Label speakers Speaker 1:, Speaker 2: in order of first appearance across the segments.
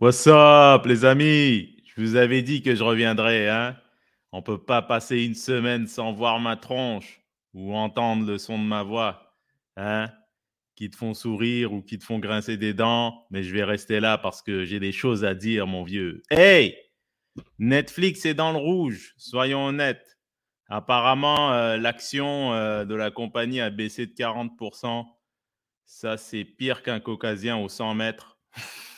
Speaker 1: What's up, les amis? Je vous avais dit que je reviendrais, hein? On peut pas passer une semaine sans voir ma tronche ou entendre le son de ma voix, hein? Qui te font sourire ou qui te font grincer des dents, mais je vais rester là parce que j'ai des choses à dire, mon vieux. Hey! Netflix est dans le rouge, soyons honnêtes. Apparemment, euh, l'action euh, de la compagnie a baissé de 40%. Ça, c'est pire qu'un caucasien au 100 mètres.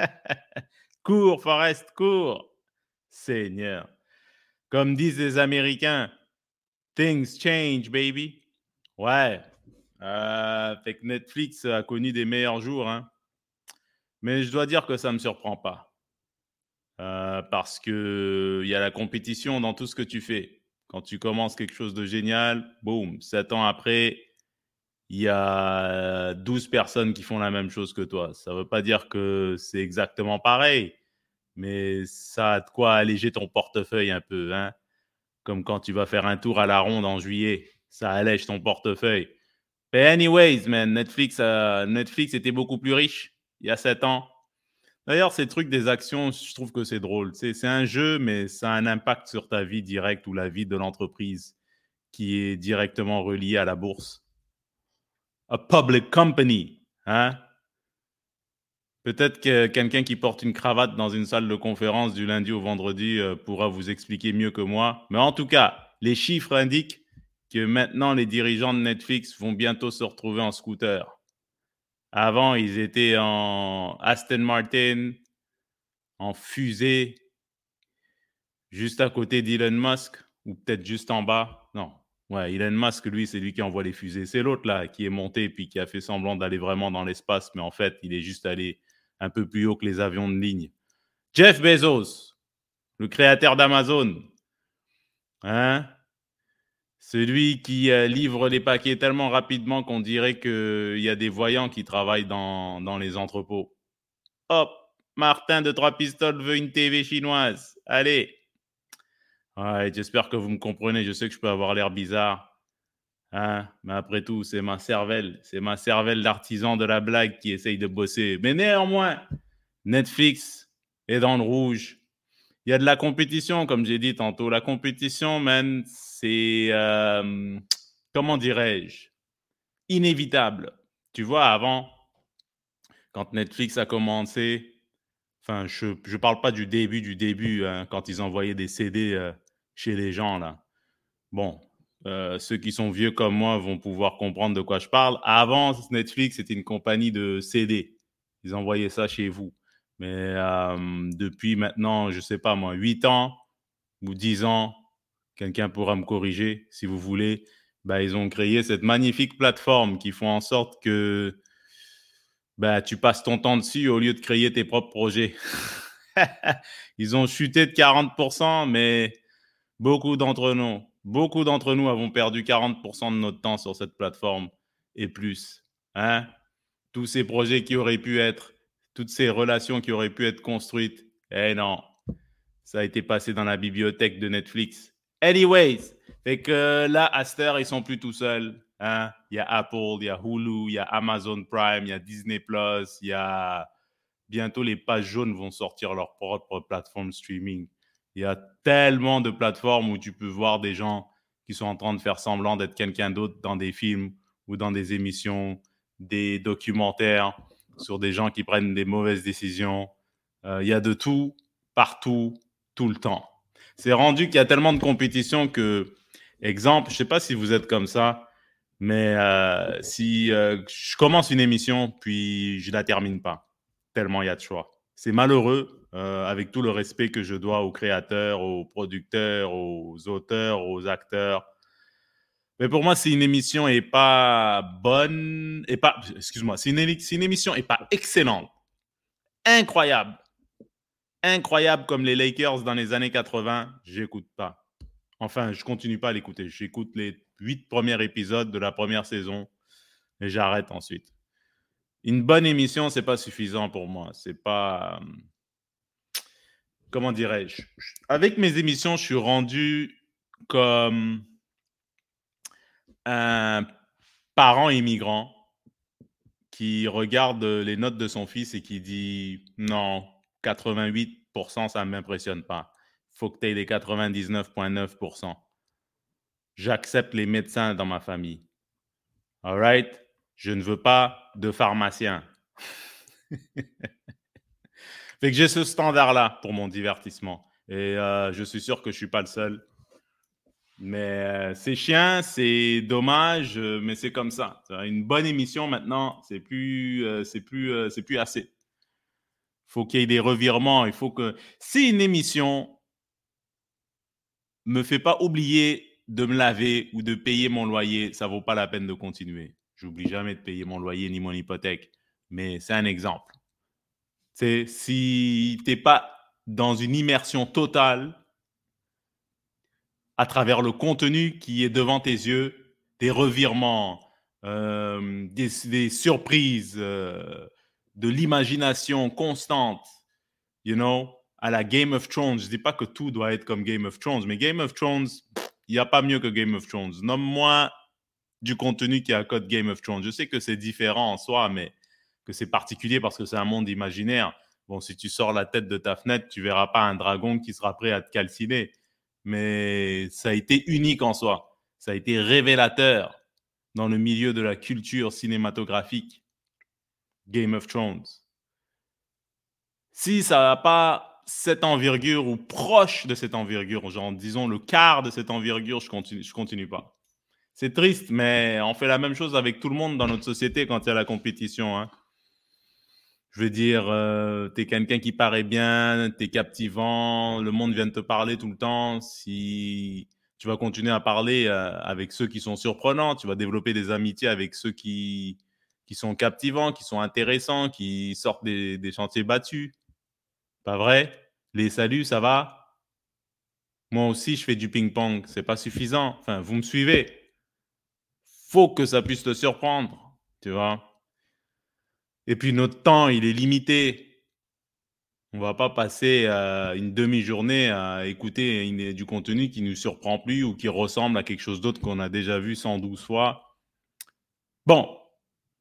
Speaker 1: cours, Forrest, cours. Seigneur. Comme disent les Américains, things change, baby. Ouais. Euh, fait que Netflix a connu des meilleurs jours. Hein. Mais je dois dire que ça me surprend pas. Euh, parce qu'il y a la compétition dans tout ce que tu fais. Quand tu commences quelque chose de génial, boum, sept ans après, il y a 12 personnes qui font la même chose que toi. Ça ne veut pas dire que c'est exactement pareil, mais ça a de quoi alléger ton portefeuille un peu. Hein? Comme quand tu vas faire un tour à la ronde en juillet, ça allège ton portefeuille. Mais anyways, man, Netflix, Netflix était beaucoup plus riche il y a 7 ans. D'ailleurs, ces trucs des actions, je trouve que c'est drôle. C'est un jeu, mais ça a un impact sur ta vie directe ou la vie de l'entreprise qui est directement reliée à la bourse a public company. Hein? Peut-être que quelqu'un qui porte une cravate dans une salle de conférence du lundi au vendredi euh, pourra vous expliquer mieux que moi. Mais en tout cas, les chiffres indiquent que maintenant les dirigeants de Netflix vont bientôt se retrouver en scooter. Avant, ils étaient en Aston Martin, en fusée, juste à côté d'Elon Musk, ou peut-être juste en bas. Ouais, Elon Musk, lui, c'est lui qui envoie les fusées. C'est l'autre, là, qui est monté puis qui a fait semblant d'aller vraiment dans l'espace, mais en fait, il est juste allé un peu plus haut que les avions de ligne. Jeff Bezos, le créateur d'Amazon. Hein? Celui qui euh, livre les paquets tellement rapidement qu'on dirait qu'il y a des voyants qui travaillent dans, dans les entrepôts. Hop, Martin de Trois Pistoles veut une TV chinoise. Allez, J'espère que vous me comprenez. Je sais que je peux avoir l'air bizarre. Hein, mais après tout, c'est ma cervelle. C'est ma cervelle d'artisan de la blague qui essaye de bosser. Mais néanmoins, Netflix est dans le rouge. Il y a de la compétition, comme j'ai dit tantôt. La compétition, man, c'est. Euh, comment dirais-je? Inévitable. Tu vois, avant, quand Netflix a commencé, enfin, je ne parle pas du début, du début, hein, quand ils envoyaient des CD euh, chez les gens, là. Bon, euh, ceux qui sont vieux comme moi vont pouvoir comprendre de quoi je parle. Avant, Netflix, c'était une compagnie de CD. Ils envoyaient ça chez vous. Mais euh, depuis maintenant, je ne sais pas moi, 8 ans ou 10 ans, quelqu'un pourra me corriger si vous voulez, bah, ils ont créé cette magnifique plateforme qui font en sorte que bah, tu passes ton temps dessus au lieu de créer tes propres projets. ils ont chuté de 40%, mais Beaucoup d'entre nous, beaucoup d'entre nous avons perdu 40% de notre temps sur cette plateforme et plus. Hein? Tous ces projets qui auraient pu être, toutes ces relations qui auraient pu être construites, eh non, ça a été passé dans la bibliothèque de Netflix. Anyways, fait que là, Aster, ils sont plus tout seuls. Hein? Il y a Apple, il y a Hulu, il y a Amazon Prime, il y a Disney Plus, il y a bientôt les pages jaunes vont sortir leur propre plateforme streaming. Il y a tellement de plateformes où tu peux voir des gens qui sont en train de faire semblant d'être quelqu'un d'autre dans des films ou dans des émissions, des documentaires sur des gens qui prennent des mauvaises décisions. Euh, il y a de tout, partout, tout le temps. C'est rendu qu'il y a tellement de compétition que, exemple, je ne sais pas si vous êtes comme ça, mais euh, si euh, je commence une émission puis je la termine pas, tellement il y a de choix. C'est malheureux, euh, avec tout le respect que je dois aux créateurs, aux producteurs, aux auteurs, aux acteurs. Mais pour moi, si une émission n'est pas bonne, et pas, excuse-moi, si une, si une émission n'est pas excellente, incroyable, incroyable comme les Lakers dans les années 80, j'écoute pas. Enfin, je continue pas à l'écouter. J'écoute les huit premiers épisodes de la première saison et j'arrête ensuite. Une bonne émission, c'est pas suffisant pour moi. C'est pas comment dirais-je? Avec mes émissions, je suis rendu comme un parent immigrant qui regarde les notes de son fils et qui dit non, 88%, ça ne m'impressionne pas. Faut que tu aies les 99,9%. J'accepte les médecins dans ma famille. All right? Je ne veux pas de pharmacien. fait que j'ai ce standard-là pour mon divertissement. Et euh, je suis sûr que je ne suis pas le seul. Mais euh, c'est chiant, c'est dommage, euh, mais c'est comme ça. Une bonne émission maintenant, c'est plus, c'est plus, c'est plus assez. Faut qu'il y ait des revirements. Il faut que si une émission me fait pas oublier de me laver ou de payer mon loyer, ça vaut pas la peine de continuer. J'oublie jamais de payer mon loyer ni mon hypothèque, mais c'est un exemple. C'est si tu n'es pas dans une immersion totale à travers le contenu qui est devant tes yeux, des revirements, euh, des, surprises, euh, de l'imagination constante, you know, à la Game of Thrones. Je dis pas que tout doit être comme Game of Thrones, mais Game of Thrones, il n'y a pas mieux que Game of Thrones. Nomme-moi du contenu qui a code Game of Thrones. Je sais que c'est différent en soi, mais que c'est particulier parce que c'est un monde imaginaire. Bon, si tu sors la tête de ta fenêtre, tu verras pas un dragon qui sera prêt à te calciner mais ça a été unique en soi. Ça a été révélateur dans le milieu de la culture cinématographique. Game of Thrones. Si ça n'a pas cette envergure ou proche de cette envergure, genre disons le quart de cette envergure, je continue, je continue pas. C'est triste, mais on fait la même chose avec tout le monde dans notre société quand il y a la compétition. Hein je veux dire, euh, tu es quelqu'un qui paraît bien, tu es captivant, le monde vient de te parler tout le temps. Si tu vas continuer à parler euh, avec ceux qui sont surprenants, tu vas développer des amitiés avec ceux qui, qui sont captivants, qui sont intéressants, qui sortent des, des chantiers battus. Pas vrai? Les saluts, ça va? Moi aussi, je fais du ping-pong. C'est pas suffisant. Enfin, vous me suivez. Faut que ça puisse te surprendre. Tu vois et puis notre temps, il est limité. On ne va pas passer euh, une demi-journée à écouter du contenu qui ne nous surprend plus ou qui ressemble à quelque chose d'autre qu'on a déjà vu 112 fois. Bon,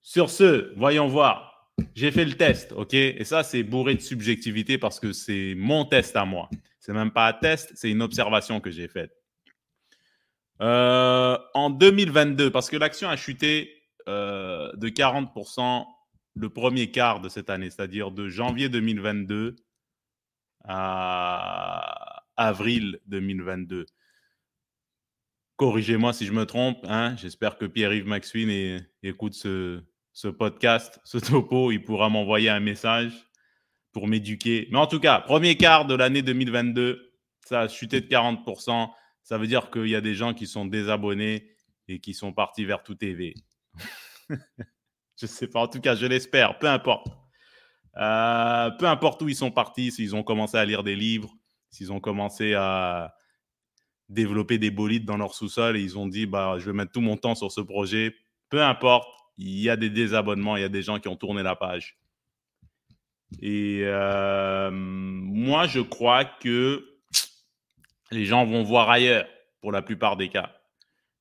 Speaker 1: sur ce, voyons voir. J'ai fait le test, OK? Et ça, c'est bourré de subjectivité parce que c'est mon test à moi. C'est même pas un test, c'est une observation que j'ai faite. Euh, en 2022, parce que l'action a chuté euh, de 40% le premier quart de cette année, c'est-à-dire de janvier 2022 à avril 2022. Corrigez-moi si je me trompe. Hein? J'espère que Pierre-Yves Maxwin écoute ce, podcast, ce topo. Il pourra m'envoyer un message pour m'éduquer. Mais en tout cas, premier quart de l'année 2022, ça a chuté de 40%. Ça veut dire qu'il y a des gens qui sont désabonnés et qui sont partis vers tout TV. Je ne sais pas. En tout cas, je l'espère. Peu importe. Euh, peu importe où ils sont partis, s'ils ont commencé à lire des livres, s'ils ont commencé à développer des bolides dans leur sous-sol et ils ont dit bah, je vais mettre tout mon temps sur ce projet. Peu importe, il y a des désabonnements, il y a des gens qui ont tourné la page. Et euh, moi, je crois que les gens vont voir ailleurs pour la plupart des cas.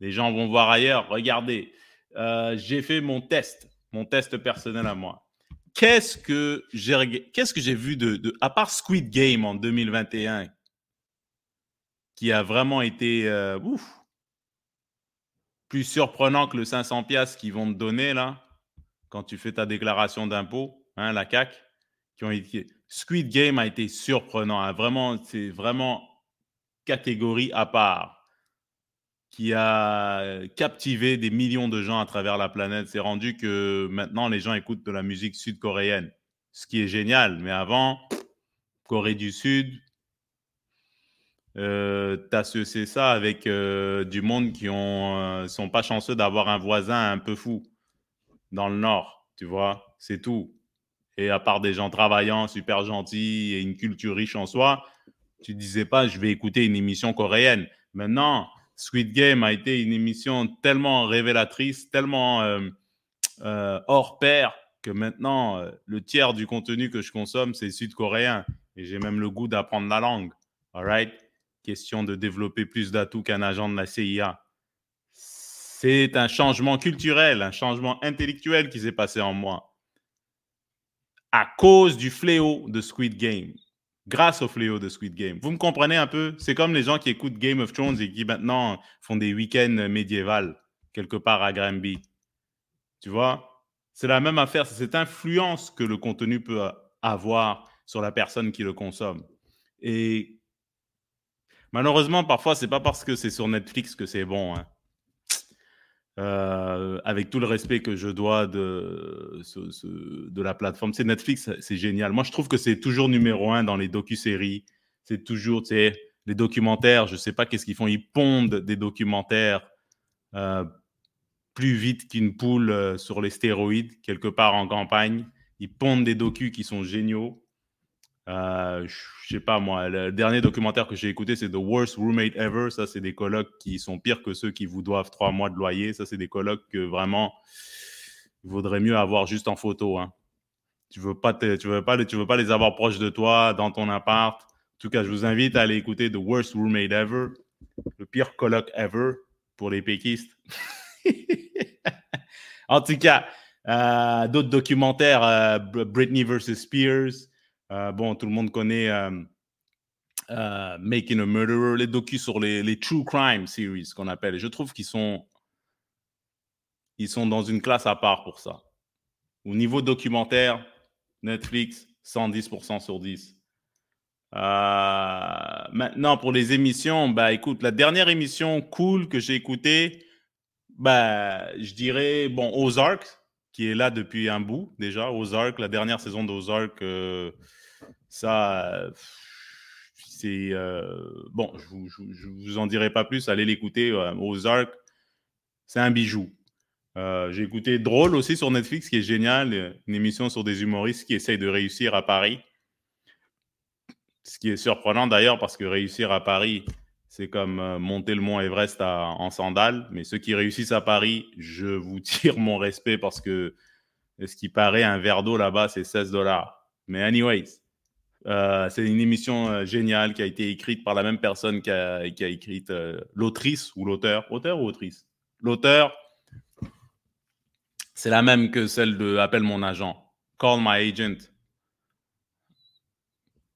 Speaker 1: Les gens vont voir ailleurs. Regardez, euh, j'ai fait mon test mon test personnel à moi. Qu'est-ce que j'ai vu de, à part Squid Game en 2021 qui a vraiment été euh, plus surprenant que le 500 pièces qu'ils vont te donner là quand tu fais ta déclaration d'impôt, hein, la CAC, qui ont été Squid Game a été surprenant, hein, vraiment c'est vraiment catégorie à part qui a captivé des millions de gens à travers la planète. C'est rendu que maintenant, les gens écoutent de la musique sud-coréenne, ce qui est génial. Mais avant, Corée du Sud, euh, tu associé ça avec euh, du monde qui ont euh, sont pas chanceux d'avoir un voisin un peu fou dans le Nord, tu vois, c'est tout. Et à part des gens travaillants, super gentils et une culture riche en soi, tu disais pas, je vais écouter une émission coréenne. Maintenant, Squid Game a été une émission tellement révélatrice, tellement euh, hors pair que maintenant, le tiers du contenu que je consomme, c'est sud-coréen. Et j'ai même le goût d'apprendre la langue. All right? Question de développer plus d'atouts qu'un agent de la CIA. C'est un changement culturel, un changement intellectuel qui s'est passé en moi. à cause du fléau de Squid Game. Grâce au fléau de Squid Game. Vous me comprenez un peu? C'est comme les gens qui écoutent Game of Thrones et qui maintenant font des week-ends médiévals quelque part à Granby. Tu vois? C'est la même affaire. C'est cette influence que le contenu peut avoir sur la personne qui le consomme. Et malheureusement, parfois, c'est pas parce que c'est sur Netflix que c'est bon. Hein. Euh, avec tout le respect que je dois de, la plateforme. C'est Netflix, c'est génial. Moi, je trouve que c'est toujours numéro un dans les docu-séries. C'est toujours, tu les documentaires, je sais pas qu'est-ce qu'ils font. Ils pondent des documentaires euh, plus vite qu'une poule euh, sur les stéroïdes, quelque part en campagne. Ils pondent des docus qui sont géniaux. Euh, je sais pas moi, le dernier documentaire que j'ai écouté, c'est The Worst Roommate Ever. Ça, c'est des colocs qui sont pires que ceux qui vous doivent trois mois de loyer. Ça, c'est des colocs que vraiment, il vaudrait mieux avoir juste en photo. Hein. Tu veux pas, tu veux pas, tu veux pas les avoir proches de toi dans ton appart. En tout cas, je vous invite à aller écouter The Worst Roommate Ever, le pire coloc ever pour les péquistes. en tout cas, euh, d'autres documentaires, euh, Britney versus Spears. Euh, bon, tout le monde connaît euh, euh, Making a Murderer, les docus sur les, True Crime Series qu'on appelle. je trouve qu'ils sont, ils sont dans une classe à part pour ça. Au niveau documentaire, Netflix, 110% sur 10. maintenant, pour les émissions, bah écoute, la dernière émission cool que j'ai écoutée, bah, je dirais, bon, Ozark, qui est là depuis un bout déjà. Ozark, la dernière saison d'Ozark, ça, c'est. bon, je vous, vous en dirai pas plus. Allez l'écouter. Ozark, c'est un bijou. J'ai écouté Drôle aussi sur Netflix, qui est génial. Une émission sur des humoristes qui essayent de réussir à Paris. Ce qui est surprenant d'ailleurs, parce que réussir à Paris, c'est comme monter le mont Everest en sandales. Mais ceux qui réussissent à Paris, je vous tire mon respect parce que ce qui paraît, un verre d'eau là-bas, c'est 16 dollars. Mais anyways, euh, c'est une émission euh, géniale qui a été écrite par la même personne qui a, écrit euh, l'autrice ou l'auteur. Auteur ou autrice? L'auteur, c'est la même que celle de Appelle mon agent. Call my agent.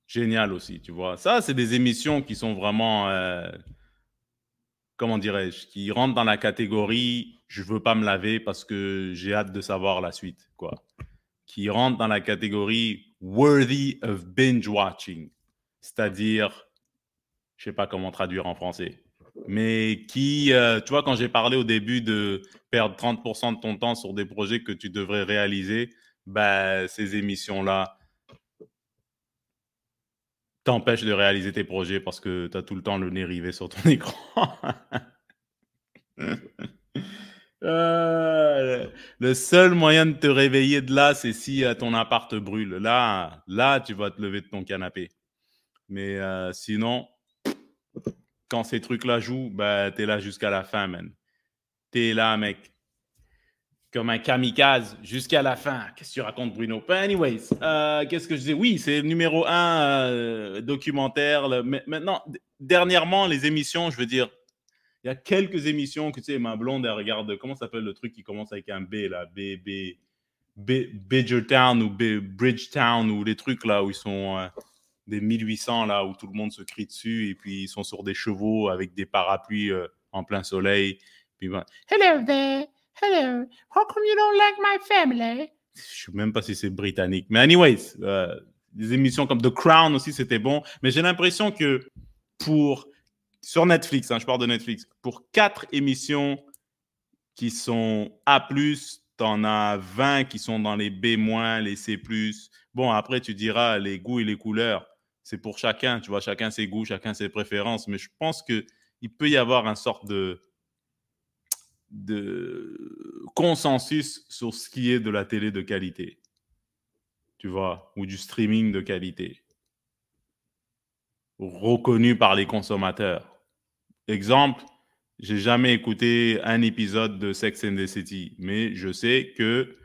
Speaker 1: Génial aussi, tu vois. Ça, c'est des émissions qui sont vraiment, comment dirais-je, qui rentrent dans la catégorie je veux pas me laver parce que j'ai hâte de savoir la suite, quoi. Qui rentrent dans la catégorie worthy of binge watching, c'est-à-dire, je sais pas comment traduire en français, mais qui, euh, tu vois, quand j'ai parlé au début de perdre 30% de ton temps sur des projets que tu devrais réaliser, bah, ces émissions-là t'empêchent de réaliser tes projets parce que tu as tout le temps le nez rivé sur ton écran. Euh, le seul moyen de te réveiller de là, c'est si euh, ton appart brûle. Là, là, tu vas te lever de ton canapé. Mais euh, sinon, quand ces trucs-là jouent, bah, es là jusqu'à la fin, man. es là, mec. Comme un kamikaze jusqu'à la fin. Qu'est-ce que tu racontes, Bruno? anyways, qu'est-ce que je dis? Oui, c'est numéro un documentaire. maintenant, dernièrement, les émissions, je veux dire, il y a quelques émissions que tu sais, ma blonde, elle regarde, comment s'appelle le truc qui commence avec un B, là, B, B, B Bridgetown ou B, Bridgetown ou les trucs là où ils sont euh, des 1800 là où tout le monde se crie dessus et puis ils sont sur des chevaux avec des parapluies euh, en plein soleil. Puis ben, Hello there, hello, how come you don't like my family? Je sais même pas si c'est britannique, mais anyways, euh, des émissions comme The Crown aussi c'était bon, mais j'ai l'impression que pour sur Netflix, hein, je parle de Netflix, pour quatre émissions qui sont A, tu en as 20 qui sont dans les B-, les C. Bon, après, tu diras les goûts et les couleurs. C'est pour chacun, tu vois, chacun ses goûts, chacun ses préférences. Mais je pense qu'il peut y avoir un sorte de, de consensus sur ce qui est de la télé de qualité. Tu vois, ou du streaming de qualité. Reconnu par les consommateurs. Exemple, j'ai jamais écouté un épisode de Sex and the City, mais je sais que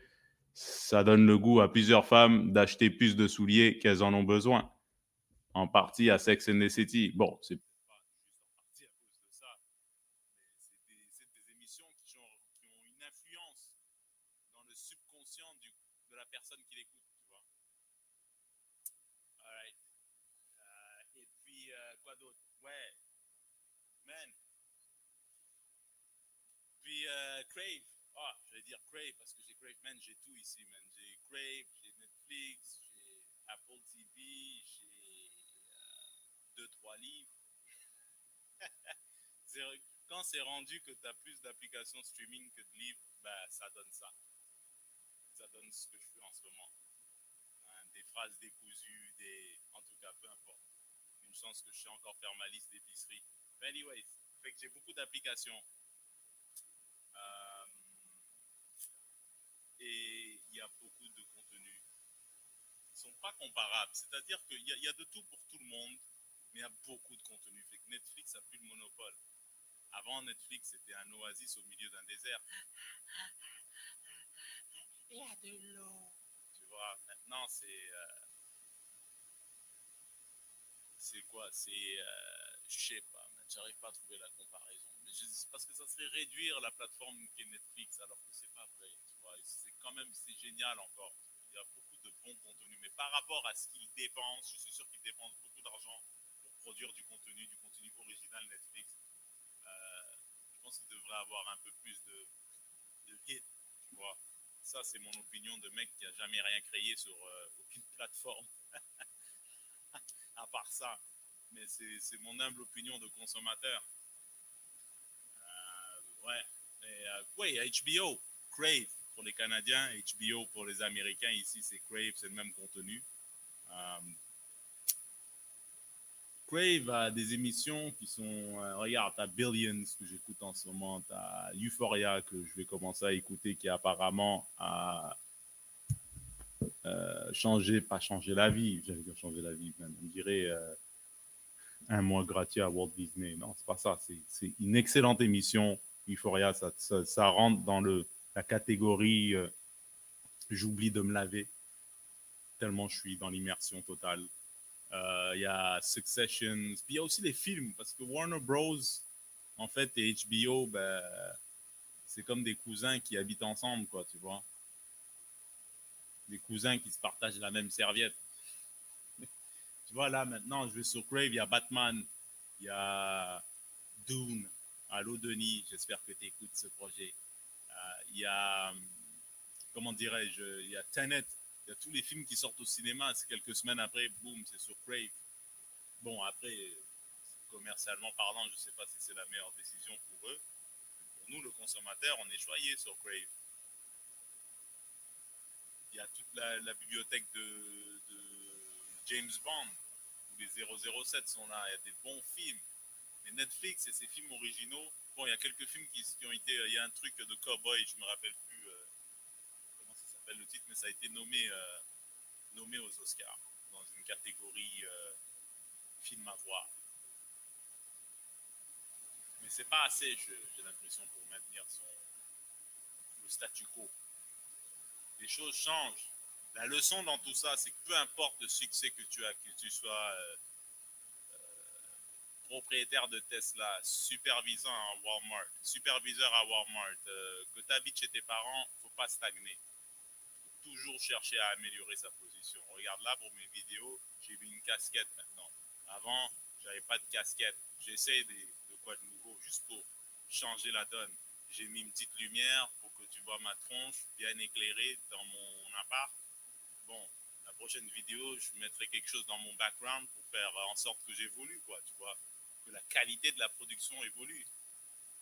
Speaker 1: ça donne le goût à plusieurs femmes d'acheter plus de souliers qu'elles en ont besoin. En partie à Sex and the City. Bon, c'est pas juste en partie à cause de ça, mais c'est des, émissions qui ont, une influence dans le subconscient de la personne qui l'écoute, tu vois. d'autre Ouais. Man. Puis euh, Crave. Ah, je vais dire Crave parce que j'ai Crave. Man, j'ai tout ici, man. J'ai Crave, j'ai Netflix, j'ai Apple TV, j'ai euh, deux, trois livres. Quand c'est rendu que tu as plus d'applications streaming que de livres, ben, ça donne ça. Ça donne ce que je fais en ce moment. Hein, des phrases décousues, des... en tout cas, peu importe. Une chance que je sais encore faire ma liste d'épicerie. Mais anyways, fait que j'ai beaucoup d'applications. Euh, et il y a beaucoup de contenus qui sont pas comparables. C'est-à-dire qu'il y, y, a de tout pour tout le monde, mais il y a beaucoup de contenus. Fait que Netflix a plus le monopole. Avant, Netflix, c'était un oasis au milieu d'un désert. Il y a de l'eau. Tu vois, maintenant, c'est. Euh, c'est quoi? C'est. Euh, je sais pas, j'arrive pas à trouver la comparaison. Mais parce que ça serait réduire la plateforme qui est Netflix, alors que c'est pas vrai. C'est quand même. C'est génial encore. Il y a beaucoup de bons contenus. Mais par rapport à ce qu'ils dépensent, je suis sûr qu'ils dépensent beaucoup d'argent pour produire du contenu, du contenu original Netflix pense qu'il devrait avoir un peu plus de, de hit, tu vois. Ça, c'est mon opinion de mec qui a jamais rien créé sur euh, aucune plateforme. à part ça. Mais c'est mon humble opinion de consommateur. Euh, ouais. Euh, ouais, HBO, Crave pour les Canadiens, HBO pour les Américains. Ici, c'est Crave, c'est le même contenu. Crave a des émissions qui sont, euh, regarde, t'as Billions que j'écoute en ce moment, t'as Euphoria que je vais commencer à écouter qui apparemment a euh, changé, pas changé la vie, j'allais dire changer la vie, on dirait euh, un mois gratuit à Walt Disney. Non, c'est pas ça, c'est une excellente émission. Euphoria, ça, ça, rentre dans le, la catégorie j'oublie de me laver, tellement je suis dans l'immersion totale. Euh, il y a Succession. Puis il y a aussi les films, parce que Warner Bros. en fait, et HBO, ben, c'est comme des cousins qui habitent ensemble, quoi, tu vois. Des cousins qui se partagent la même serviette. tu vois, là, maintenant, je vais sur Crave, il y a Batman, il y a Dune. Allô, Denis, j'espère que tu écoutes ce projet. Euh, il y a, comment dirais-je, il y a Tenet il y a tous les films qui sortent au cinéma, c'est quelques semaines après, boum, c'est sur Crave. Bon, après, commercialement parlant, je ne sais pas si c'est la meilleure décision pour eux. Pour nous, le consommateur, on est choyé sur Crave. Il y a toute la, bibliothèque de, James Bond, où les 007 sont là, il y a des bons films. Mais Netflix et ses films originaux, bon, il y a quelques films qui, qui ont été, il y a un truc de cowboy, je me rappelle le titre, mais ça a été nommé, euh, nommé aux Oscars dans une catégorie euh, film à voir. Mais c'est pas assez, j'ai l'impression, pour maintenir son, le statu quo. Les choses changent. La leçon dans tout ça, c'est que peu importe le succès que tu as, que tu sois euh, propriétaire de Tesla, superviseur à Walmart, superviseur à Walmart, que tu habites chez tes parents, faut pas stagner toujours chercher à améliorer sa position. Regarde là pour mes vidéos, j'ai mis une casquette maintenant. Avant, j'avais pas de casquette. J'essaie de, de, quoi de nouveau, juste pour changer la donne. J'ai mis une petite lumière pour que tu vois ma tronche bien éclairée dans mon appart. Bon, la prochaine vidéo, je mettrai quelque chose dans mon background pour faire en sorte que j'évolue, quoi, tu vois, que la qualité de la production évolue.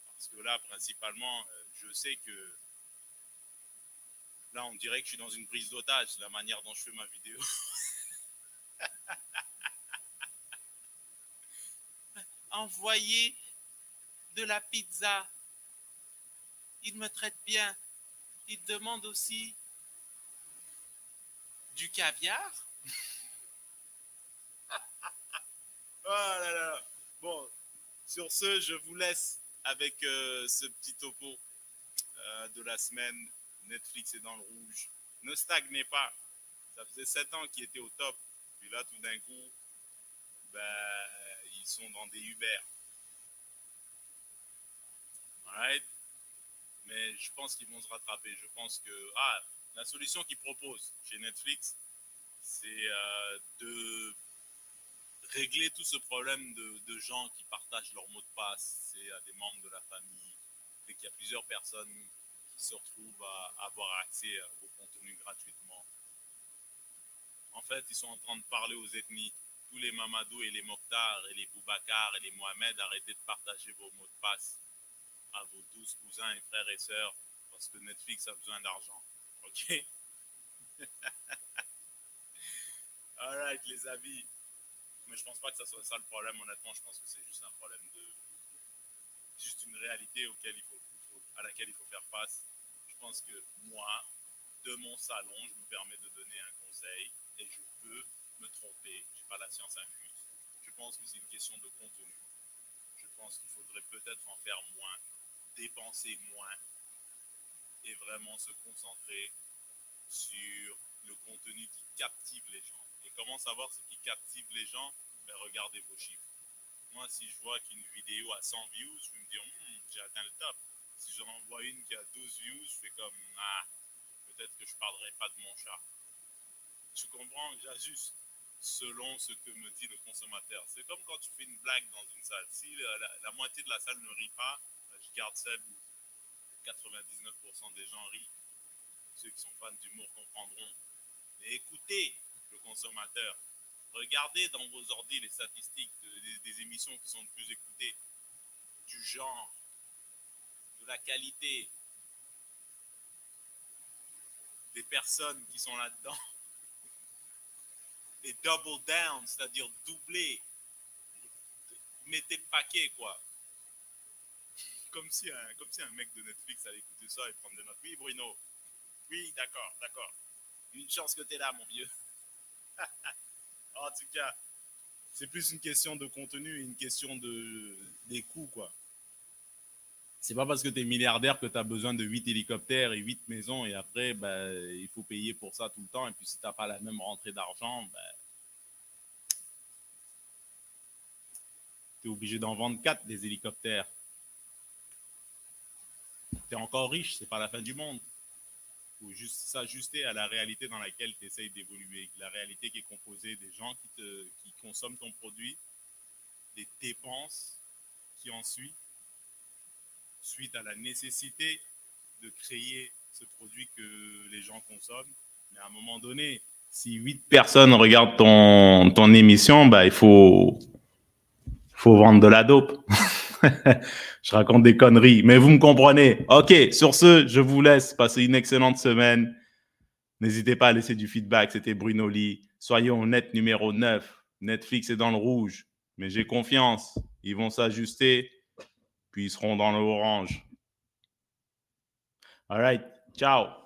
Speaker 1: Parce que là, principalement, euh, je sais que Là, on dirait que je suis dans une prise d'otage, la manière dont je fais ma vidéo. Envoyer de la pizza. Il me traite bien. Il demande aussi du caviar. oh là là. Bon, sur ce, je vous laisse avec euh, ce petit topo euh, de la semaine Netflix est dans le rouge. Ne stagnez pas. Ça faisait sept ans qu'ils étaient au top. Puis là, tout d'un coup, ben, ils sont dans des Uber. Mais je pense qu'ils vont se rattraper. Je pense que ah, la solution qu'ils proposent chez Netflix, c'est euh, de régler tout ce problème de, gens qui partagent leur mot de passe à des membres de la famille et qu'il y a plusieurs personnes qui se retrouvent à avoir accès au contenu gratuitement. En fait, ils sont en train de parler aux ethnies. Tous les Mamadou et les Mokhtar et les Boubacar et les Mohamed, arrêtez de partager vos mots de passe à vos douze cousins et frères et sœurs parce que Netflix a besoin d'argent. OK? Alright, les amis. Mais je pense pas que ça soit ça le problème, honnêtement. Je pense que c'est juste un problème de. juste une réalité à laquelle il faut faire face. Je pense que moi, de mon salon, je me permets de donner un conseil et je peux me tromper. Je n'ai pas la science infuse. Je pense que c'est une question de contenu. Je pense qu'il faudrait peut-être en faire moins, dépenser moins et vraiment se concentrer sur le contenu qui captive les gens. Comment savoir ce qui captive les gens? Ben, Regardez vos chiffres. Moi, si je vois qu'une vidéo a 100 views, je me dire, hmm, j'ai atteint le top. Si j'en envoie une qui a 12 views, je fais comme, ah, peut-être que je ne parlerai pas de mon chat. Tu comprends? J'ajuste selon ce que me dit le consommateur. C'est comme quand tu fais une blague dans une salle. Si la, moitié de la salle ne rit pas, ben, je garde celle où 99% des gens rient. Ceux qui sont fans d'humour comprendront. Mais écoutez le consommateur. Regardez dans vos ordi les statistiques des, émissions qui sont le plus écoutées, du genre, de la qualité, des personnes qui sont là-dedans. Et double down, c'est-à-dire doubler. Mettez le paquet, quoi comme si, un, comme si un mec de Netflix allait écouter ça et prendre des notes. Oui, Bruno. Oui, d'accord, d'accord. Une chance que tu es là, mon vieux. En tout cas, c'est plus une question de contenu et une question de, des coûts, quoi. C'est pas parce que tu es milliardaire que tu as besoin de 8 hélicoptères et 8 maisons et après, ben, il faut payer pour ça tout le temps. Et puis si tu pas la même rentrée d'argent, ben, tu es obligé d'en vendre 4 des hélicoptères tu es encore riche, c'est pas la fin du monde. Faut juste s'ajuster à la réalité dans laquelle tu essayes d'évoluer. La réalité qui est composée des gens qui, te, qui consomment ton produit, des dépenses qui en suivent, suite à la nécessité de créer ce produit que les gens consomment. Mais à un moment donné, si huit personnes regardent ton, ton émission, bah, il faut, faut vendre de la dope. je raconte des conneries, mais vous me comprenez. OK, sur ce, je vous laisse passer une excellente semaine. N'hésitez pas à laisser du feedback. C'était Bruno Lee. Soyons net numéro 9. Netflix est dans le rouge, mais j'ai confiance. Ils vont s'ajuster, puis ils seront dans l'orange. All right. Ciao.